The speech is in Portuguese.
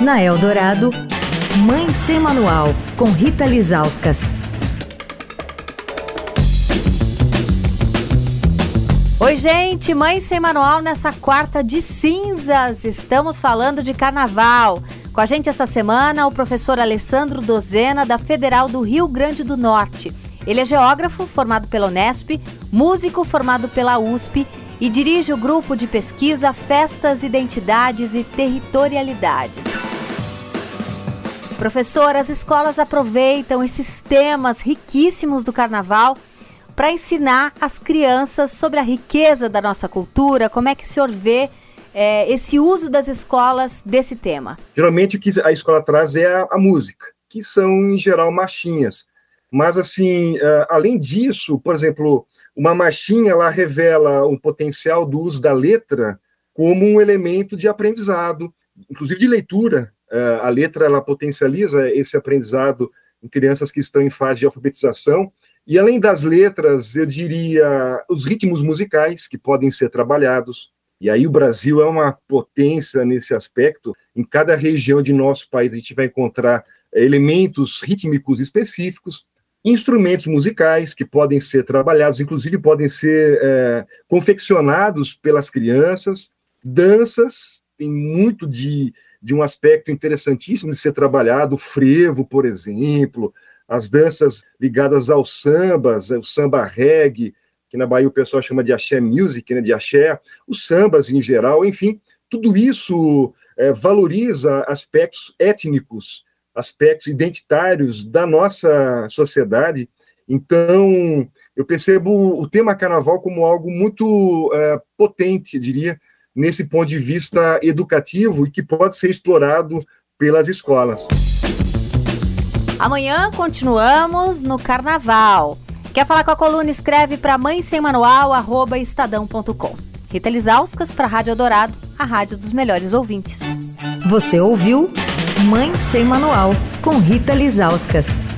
Na Eldorado, Mãe Sem Manual, com Rita Lizauskas. Oi, gente, Mãe Sem Manual nessa quarta de cinzas. Estamos falando de carnaval. Com a gente essa semana, o professor Alessandro Dozena, da Federal do Rio Grande do Norte. Ele é geógrafo formado pela Unesp, músico formado pela USP e dirige o grupo de pesquisa Festas, Identidades e Territorialidades. Professor, as escolas aproveitam esses temas riquíssimos do carnaval para ensinar as crianças sobre a riqueza da nossa cultura, como é que o senhor vê é, esse uso das escolas desse tema? Geralmente o que a escola traz é a, a música, que são em geral marchinhas. Mas assim, uh, além disso, por exemplo, uma marchinha ela revela um potencial do uso da letra como um elemento de aprendizado, inclusive de leitura. Uh, a letra ela potencializa esse aprendizado em crianças que estão em fase de alfabetização. E além das letras, eu diria os ritmos musicais que podem ser trabalhados, e aí o Brasil é uma potência nesse aspecto. Em cada região de nosso país a gente vai encontrar elementos rítmicos específicos, instrumentos musicais que podem ser trabalhados, inclusive podem ser é, confeccionados pelas crianças, danças, tem muito de, de um aspecto interessantíssimo de ser trabalhado, o frevo, por exemplo, as danças ligadas aos sambas, o samba reggae, que na Bahia o pessoal chama de axé music, né, de axé, os sambas em geral, enfim, tudo isso é, valoriza aspectos étnicos, aspectos identitários da nossa sociedade. Então, eu percebo o tema carnaval como algo muito é, potente, diria, nesse ponto de vista educativo e que pode ser explorado pelas escolas. Amanhã continuamos no carnaval. Quer falar com a coluna? Escreve para mãe sem manual, arroba estadão.com. Rita Lisauskas para Rádio Dourado, a rádio dos melhores ouvintes. Você ouviu Mãe Sem Manual, com Rita Lisauskas.